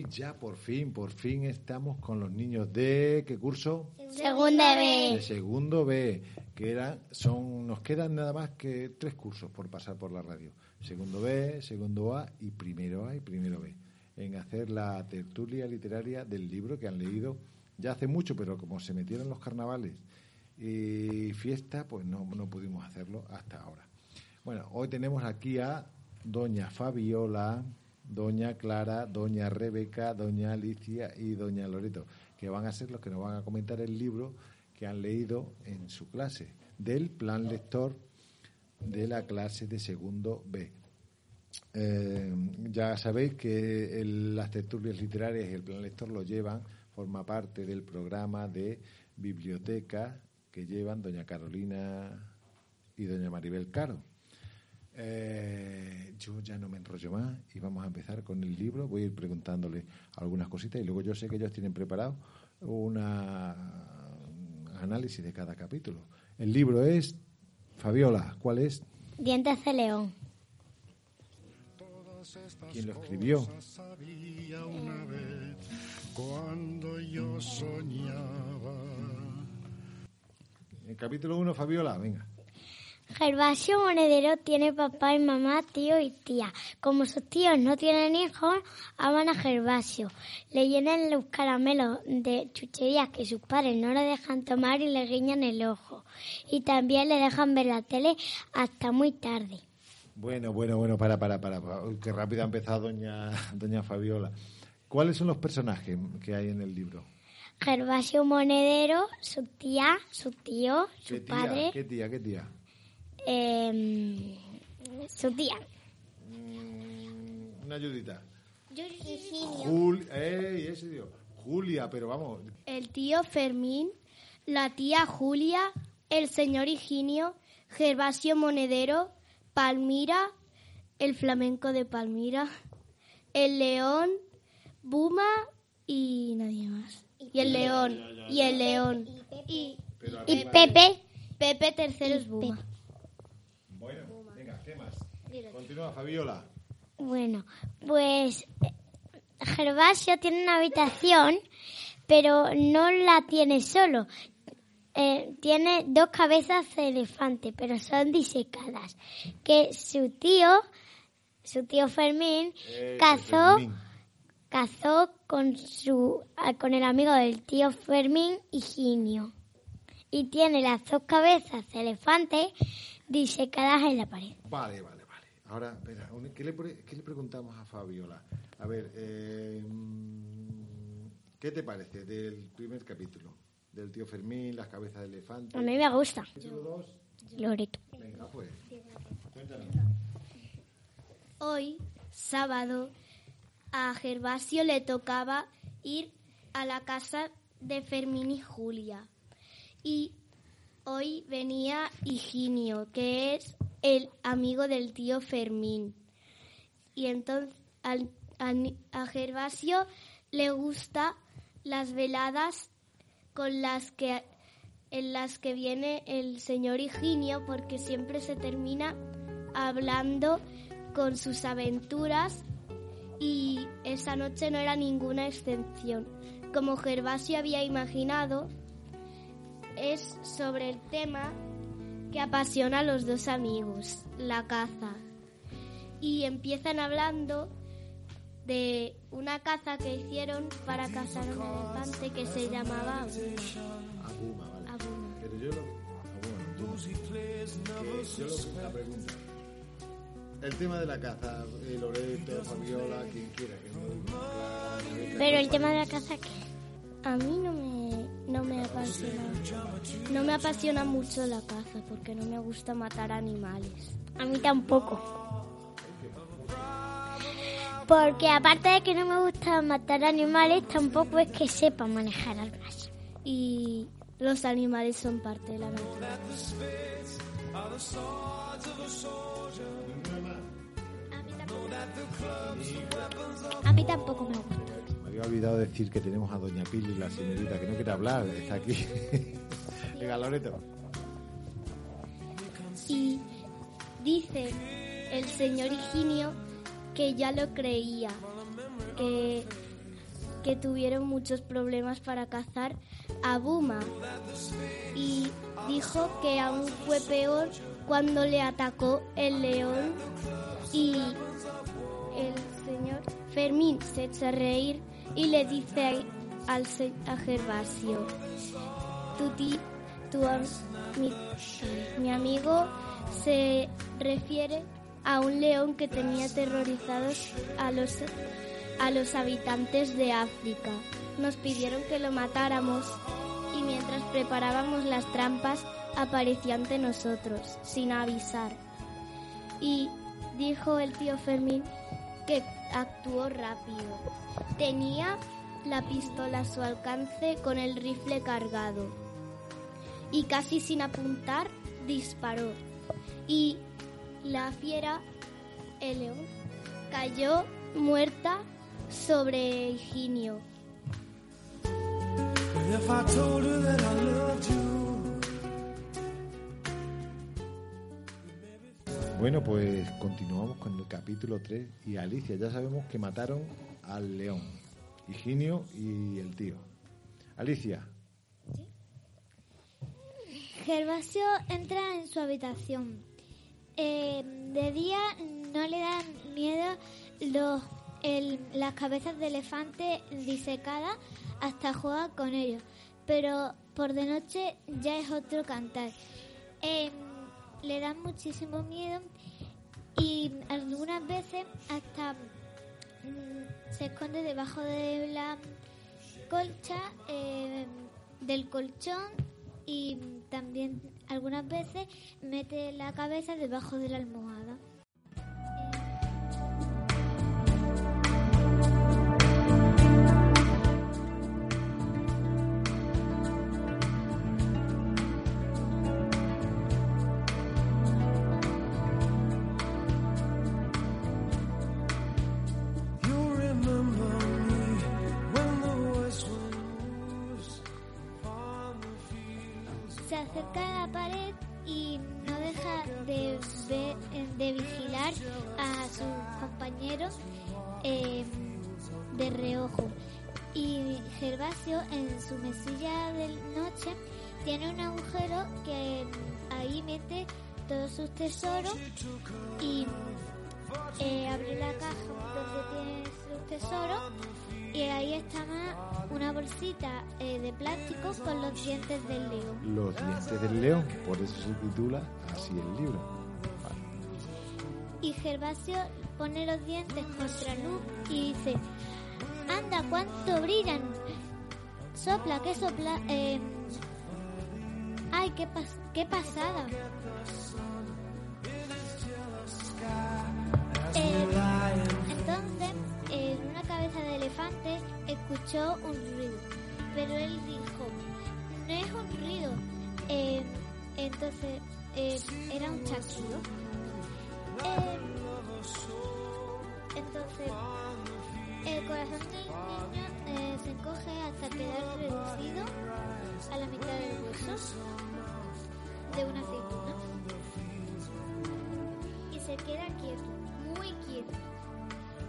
Hoy ya por fin, por fin estamos con los niños de ¿qué curso? Segundo De B. segundo B, que eran, son, nos quedan nada más que tres cursos por pasar por la radio. Segundo B, segundo A y primero A y primero B. En hacer la tertulia literaria del libro que han leído ya hace mucho, pero como se metieron los carnavales y fiesta, pues no, no pudimos hacerlo hasta ahora. Bueno, hoy tenemos aquí a doña Fabiola, doña Clara, doña Rebeca, doña Alicia y doña Loreto, que van a ser los que nos van a comentar el libro que han leído en su clase, del plan lector de la clase de segundo B. Eh, ya sabéis que las tertulias literarias y el plan lector lo llevan, forma parte del programa de biblioteca que llevan doña Carolina y doña Maribel Caro. Eh, yo ya no me enrollo más y vamos a empezar con el libro. Voy a ir preguntándole algunas cositas y luego yo sé que ellos tienen preparado una análisis de cada capítulo. El libro es Fabiola, ¿cuál es? Dientes de león. ¿Quién lo escribió? sabía una vez cuando yo soñaba. El capítulo 1, Fabiola, venga. Gervasio Monedero tiene papá y mamá, tío y tía. Como sus tíos no tienen hijos, aman a Gervasio. Le llenan los caramelos de chucherías que sus padres no le dejan tomar y le guiñan el ojo. Y también le dejan ver la tele hasta muy tarde. Bueno, bueno, bueno, para, para, para. Qué rápido ha empezado doña, doña Fabiola. ¿Cuáles son los personajes que hay en el libro? Gervasio Monedero, su tía, su tío, su ¿Qué tía? padre, ¿Qué tía? ¿Qué tía? Em, su tía. Una ayudita. Jul ¡Ey! Ese tío. Julia, pero vamos. el tío Fermín, la tía Julia, el señor Higinio, Gervasio Monedero, Palmira, el flamenco de Palmira, el león, Buma y nadie más. Y el león, y el león. Y, Y Pepe, Pepe tercero es Buma. Bueno, venga, ¿qué más? Continúa, Fabiola. Bueno, pues eh, Gervasio tiene una habitación, pero no la tiene solo. Eh, tiene dos cabezas de elefante, pero son disecadas. Que su tío, su tío Fermín, Eh, cazó, Fermín. cazó con su, ah, con el amigo del tío Fermín, Higinio. Y tiene las dos cabezas de elefante disecadas en la pared. Vale, vale. Ahora, espera, ¿qué le, pre- qué le preguntamos a Fabiola? A ver, eh, ¿qué te parece del primer capítulo? Del tío Fermín, las cabezas de elefante. A mí me gusta. Capítulo dos. Loreto. Venga, pues. Cuéntanos. Hoy, sábado, a Gervasio le tocaba ir a la casa de Fermín y Julia. Y hoy venía Higinio, que es el amigo del tío Fermín. Y entonces a Gervasio le gusta las veladas con las que en las que viene el señor Higinio porque siempre se termina hablando con sus aventuras y esa noche no era ninguna excepción. Como Gervasio había imaginado, es sobre el tema que apasiona a los dos amigos, la caza. Y empiezan hablando de una caza que hicieron para cazar un elefante que se llamaba Abuma, vale. Abuma. Pero yo lo. Abuma, Abuma. Que yo lo, la pregunta. El tema de la caza, eh, Loreto, Fabiola, quien quiera. Que no, Pero el que- tema de la caza, ¿qué? A mí no me, no me apasiona. No me apasiona mucho la caza porque no me gusta matar animales. A mí tampoco. Porque aparte de que no me gusta matar animales, tampoco es que sepa manejar armas. Y los animales son parte de la naturaleza. A mí tampoco me gusta. Había olvidado decir que tenemos a Doña Pili, la señorita, que no quiere hablar, está aquí. Venga, Loreto. Y dice el señor Higinio que ya lo creía, que, que tuvieron muchos problemas para cazar a Buma. Y dijo que aún fue peor cuando le atacó el león y el señor Fermín se echa a reír y le dice al a Gervasio, tu, ti- tu mi, mi amigo se refiere a un león que tenía aterrorizados a los, a los habitantes de África. Nos pidieron que lo matáramos y mientras preparábamos las trampas apareció ante nosotros, sin avisar. Y dijo el tío Fermín que actuó rápido. Tenía la pistola a su alcance con el rifle cargado y casi sin apuntar disparó. Y la fiera, el león, cayó muerta sobre Higinio. Bueno, pues continuamos con el capítulo 3 y Alicia, ya sabemos que mataron al león, Higinio y el tío. Alicia, Gervasio entra en su habitación. Eh, de día no le dan miedo los, el- las cabezas de elefante disecadas, hasta juega con ellos. Pero por de noche ya es otro cantar. Eh, le dan muchísimo miedo y algunas veces hasta mm, se esconde debajo de la colcha eh, del colchón y también algunas veces mete la cabeza debajo de la almohada. De reojo. Y Gervasio en su mesilla de noche tiene un agujero que ahí mete todos sus tesoros y eh, abre la caja donde tiene sus tesoros y ahí está más una bolsita eh, de plástico con los dientes del león. los dientes del león, por eso se titula así el libro. Vale. Y Gervasio pone los dientes contra luz y dice, anda, cuánto brillan. Sopla, ¿qué sopla? Eh, ay, qué, pas- qué pasada. Eh, entonces, en una cabeza de elefante escuchó un ruido, pero él dijo, no es un ruido. Eh, entonces, eh, era un chasquido. Eh, entonces, el corazón del niño eh, se encoge hasta quedar reducido a la mitad del hueso de una aceituna. Y se queda quieto, muy quieto.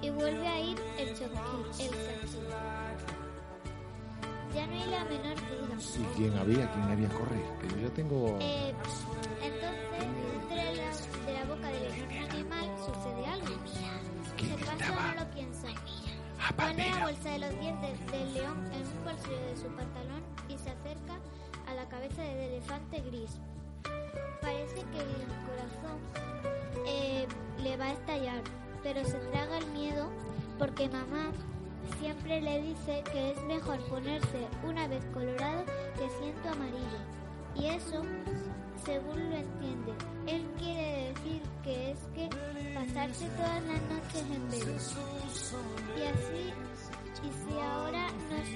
Y vuelve a ir el chasquido, el chasquido. Ya no hay la menor duda. ¿Y quién había? ¿Quién había correr? Que yo tengo... Eh, Pone la bolsa de los dientes del león en un bolsillo de su pantalón y se acerca a la cabeza del elefante gris. Parece que el corazón eh, le va a estallar, pero se traga el miedo porque mamá siempre le dice que es mejor ponerse una vez colorado que siento amarillo. Y eso, según lo entiende, él quiere decir que es que pasarse todas las noches en velo. Y así, y si ahora nos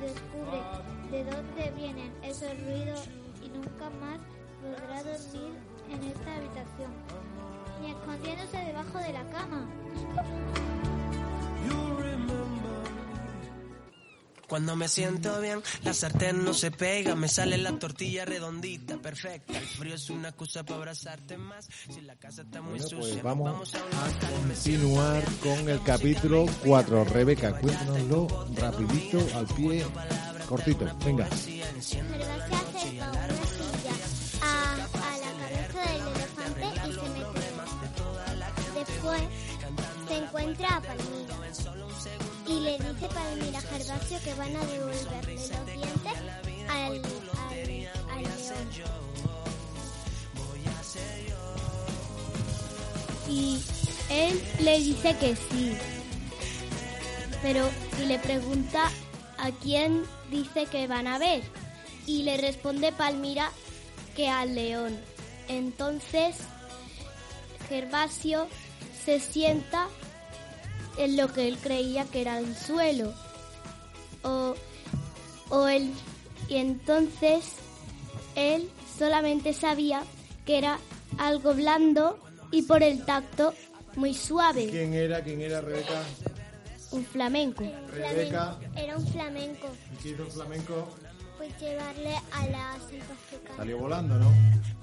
descubre de dónde vienen esos ruidos y nunca más podrá dormir en esta habitación, ni escondiéndose debajo de la cama. Cuando me siento bien, la sartén no se pega, me sale la tortilla redondita, perfecta. El frío es una excusa para abrazarte más. Si la casa está muy Bueno, sucia, pues vamos vamos a a continuar con el capítulo 4. Rebeca, cuéntanoslo rapidito, al pie, cortito. Venga. Gervasio acerca una silla a, a la cabeza del elefante y se mete. Después se encuentra a Palmira le dice Palmira a Gervasio que van a devolverle los dientes al, al, al león. Y él le dice que sí. Pero y le pregunta a quién dice que van a ver. Y le responde Palmira que al león. Entonces Gervasio se sienta en lo que él creía que era el suelo. O, o él, y entonces él solamente sabía que era algo blando y por el tacto muy suave, ¿Quién era? ¿Quién era Rebeca? un flamenco. Rebeca. Era un flamenco. ¿Y qué hizo el flamenco? Pues llevarle a la africana. Salió volando, ¿no?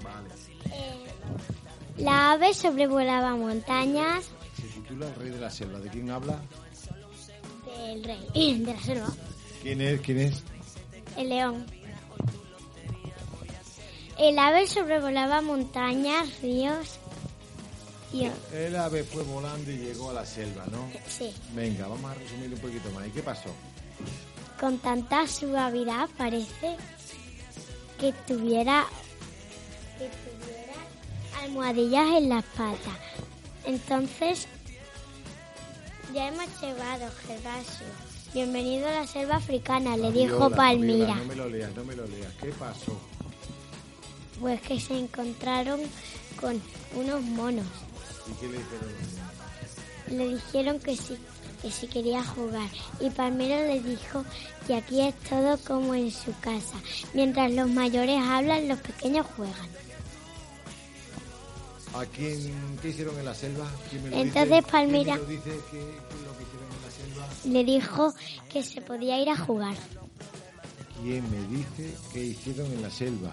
Vale. Eh, la ave sobrevolaba montañas Se titula El Rey de la Selva. ¿De quién habla? del rey de la selva. ¿Quién es? ¿Quién es? El león. El ave sobrevolaba montañas, ríos y... El ave fue volando y llegó a la selva, ¿no? Sí, Venga, vamos a resumir un poquito más. ¿Y qué pasó? con tanta suavidad parece que tuviera, que tuviera almohadillas en las patas. Entonces, ya hemos llegado, Gervasio. Bienvenido a la selva africana, le dijo Fabiola, Palmira. Fabiola, No me lo leas, no me lo leas. ¿Qué pasó? Pues que se encontraron con unos monos. ¿Y qué le dijeron? Le dijeron que sí, que sí quería jugar. Y Palmira le dijo que aquí es todo como en su casa. Mientras los mayores hablan, los pequeños juegan. ¿A quién, qué hicieron en la selva? ¿Quién me lo Entonces, dice? Palmira- ¿Quién me lo dice qué, qué es lo que hicieron en la selva? Le dijo que se podía ir a jugar. ¿Quién me dice qué hicieron en la selva?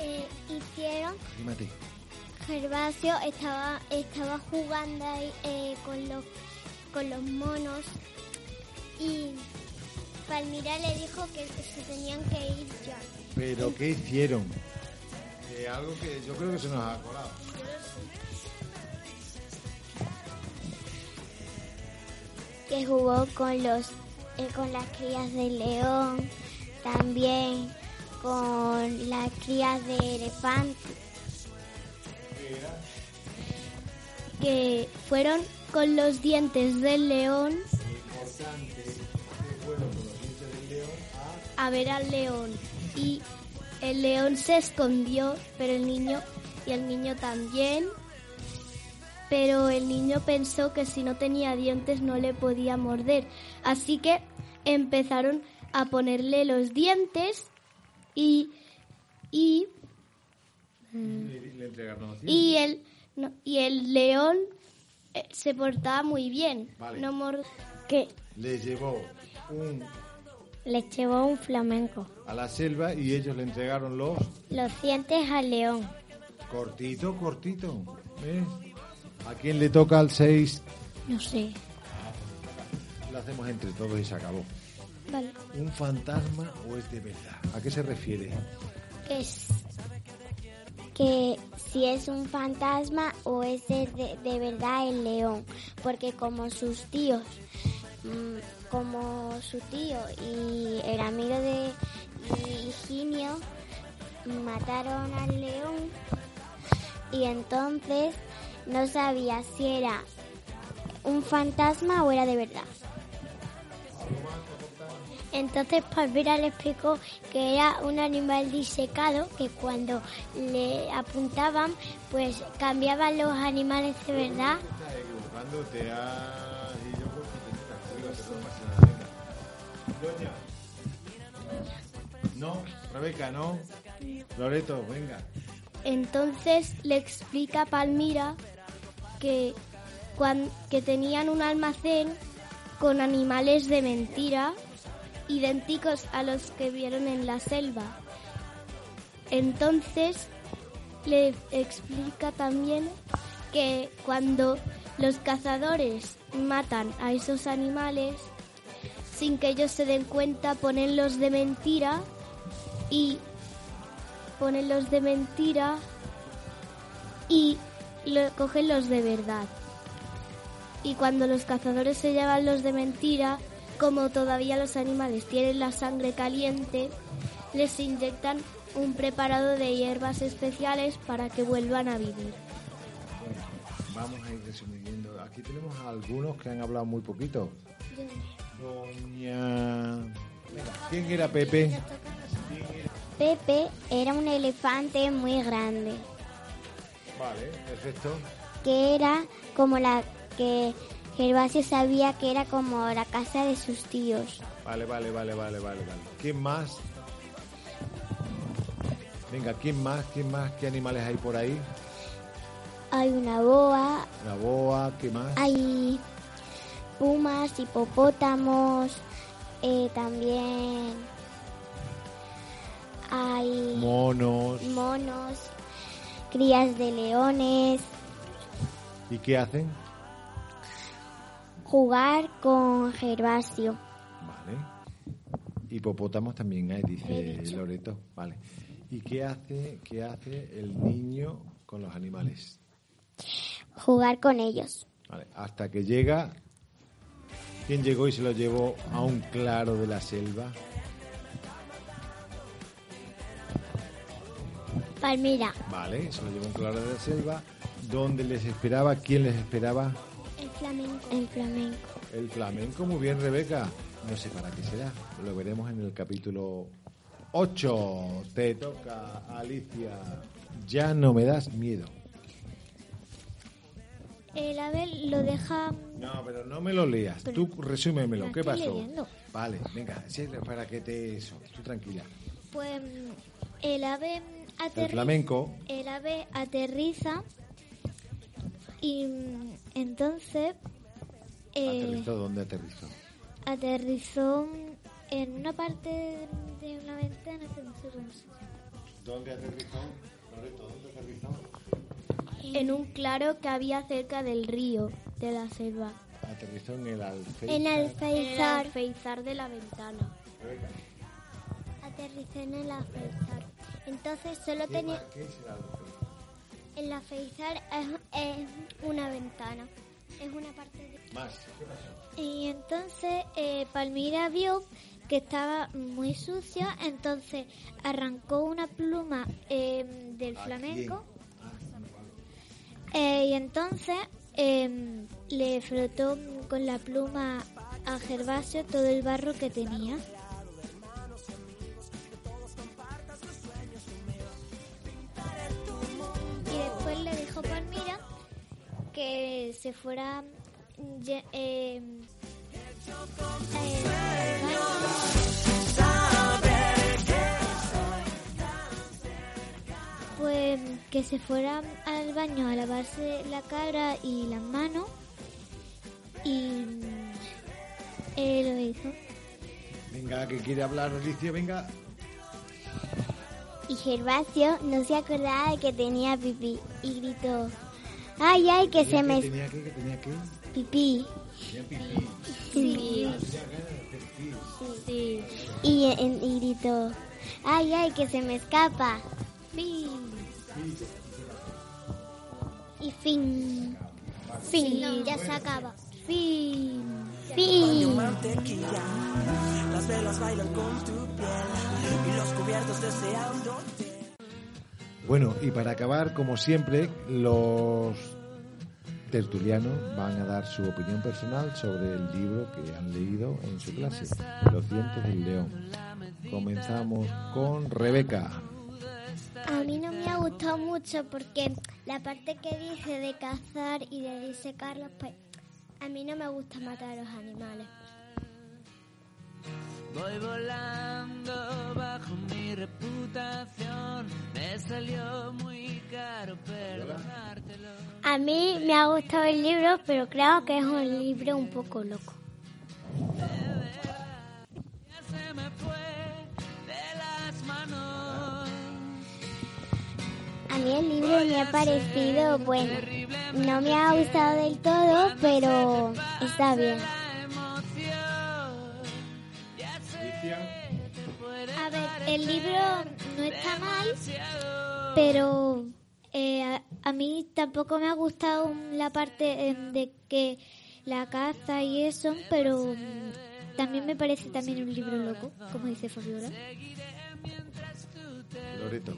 Eh, hicieron, Dímate. Gervasio estaba, estaba jugando ahí eh, con, los, con los monos y Palmira le dijo que se tenían que ir ya. ¿Pero qué hicieron? Eh, algo que yo creo que se nos ha colado. que jugó con los eh, con las crías de león, también con las crías de elefante. Que fueron con los dientes del león a ver al león. Y el león se escondió, pero el niño y el niño también. Pero el niño pensó que si no tenía dientes no le podía morder. Así que empezaron a ponerle los dientes y y y el no- y el león eh, se portaba muy bien. Vale. No mor- Que Le llevó un, les llevó un flamenco. a la selva y ellos le entregaron los Los dientes al león. cortito, cortito. ¿eh? ¿A quién le toca el 6? No sé. Lo hacemos entre todos y se acabó. Vale. ¿Un fantasma o es de verdad? ¿A qué se refiere? Que es que si es un fantasma o es de, de- de verdad el león, porque como sus tíos, mm, como su tío y el amigo de Higinio mataron al león, y entonces no sabía si era un fantasma o era de verdad. Entonces Palmira le explicó que era un animal disecado que cuando le apuntaban pues cambiaban los animales de verdad. No, Rebeca, no. Loreto, venga. Entonces le explica a Palmira que, que tenían un almacén con animales de mentira idénticos a los que vieron en la selva. Entonces le explica también que cuando los cazadores matan a esos animales, sin que ellos se den cuenta, ponen los de mentira y ponen los de mentira y lo- cogen los de verdad. Y cuando los cazadores se llevan los de mentira, como todavía los animales tienen la sangre caliente, les inyectan un preparado de hierbas especiales para que vuelvan a vivir. Vamos a ir resumiendo. Aquí tenemos a algunos que han hablado muy poquito. Doña. ¿Quién era Pepe? Pepe era un elefante muy grande, Vale, perfecto. que era como la que Gervasio sabía que era como la casa de sus tíos. Vale, vale, vale, vale, vale, vale. ¿Quién más? Venga, ¿quién más? ¿Quién más? ¿Qué animales hay por ahí? Hay una boa, La boa, ¿qué más? hay pumas, hipopótamos, eh, también hay Monos. monos, crías de leones, ¿Y qué hacen? jugar con Gervasio. Vale. Hipopótamos también hay, dice Loreto. Vale. ¿Y qué hace, qué hace el niño con los animales? Jugar con ellos. Vale. Hasta que llega. ¿Quién llegó y se lo llevó a un claro de la selva? Palmira, Vale, se lo llevó a un claro de la selva. ¿Dónde les esperaba? ¿Quién les esperaba? el flamenco. El flamenco. El flamenco, muy bien, Rebeca. No sé para qué será. Lo veremos en el capítulo 8. Te toca, Alicia. Ya no me das miedo. El ave lo deja No, pero no me lo leas. Tú resúmemelo. Lo ¿Qué pasó? leyendo. Vale, venga, para que te eso. Tú tranquila. Pues el ave El aterriza. flamenco. El ave aterriza y entonces eh, ¿Aterrizó? ¿Dónde aterrizó? aterrizó en una parte de una ventana que no sé. ¿Dónde aterrizó? ¿dónde aterrizó? En un claro que había cerca del río de la selva. Aterrizó en el alféizar. En el alféizar. de la ventana. Aterrizó en el alféizar. Entonces solo ¿qué, tenía... ¿qué es el alféizar? El alféizar es, es una ventana. Es una parte de... Más, ¿qué pasó? Y entonces eh, Palmira vio que estaba muy sucia, entonces arrancó una pluma eh, del ¿A flamenco quién? Eh, y entonces eh, le frotó con la pluma a Gervasio todo el barro que tenía. Y después le dijo Palmira que se fuera eh. Pues que se fuera al baño a lavarse la cara y las manos y él lo hizo. Venga, que quiere hablar Alicia, venga. Y Gervasio no se acordaba de que tenía pipí y gritó, ay, ay, que se me... ¿Tenía que? ¿Que tenía que? Pipí. Sí. Sí. Y, en- y gritó, ay, ay, que se me escapa. Y fin. Fin. ya se acaba. Fin. Fin. Las velas bailan con tu piel y los cubiertos deseando. Bueno, y para acabar, como siempre, los tertulianos van a dar su opinión personal sobre el libro que han leído en su clase, Los dientes del león. Comenzamos con Rebeca. A mí no me ha gustado mucho porque la parte que dice de cazar y de disecarlos, pues a mí no me gusta matar a los animales. Voy volando bajo mi reputación. Me salió muy caro perdonártelo. A mí me ha gustado el libro, pero creo que es un libro un poco loco. A mí el libro me ha parecido bueno. No me ha gustado del todo, pero está bien. A ver, el libro no está mal, pero eh, a, a mí tampoco me ha gustado la parte eh, de que la caza y eso, pero mm, también me parece también un libro loco, como dice Fabiola. Loreto.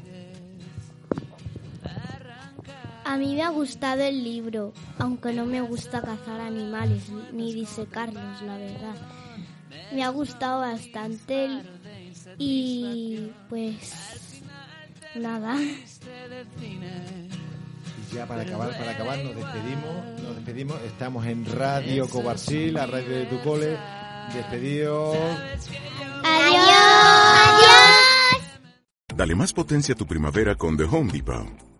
A mí me ha gustado el libro, aunque no me gusta cazar animales ni disecarlos, la verdad. Me ha gustado bastante el- y pues nada. Y ya para acabar, para acabar nos despedimos, nos despedimos. Estamos en Radio Cobarsil, la radio de tu cole. Despedidos. ¡Adiós! ¡Adiós! Dale más potencia a tu primavera con The Home Depot.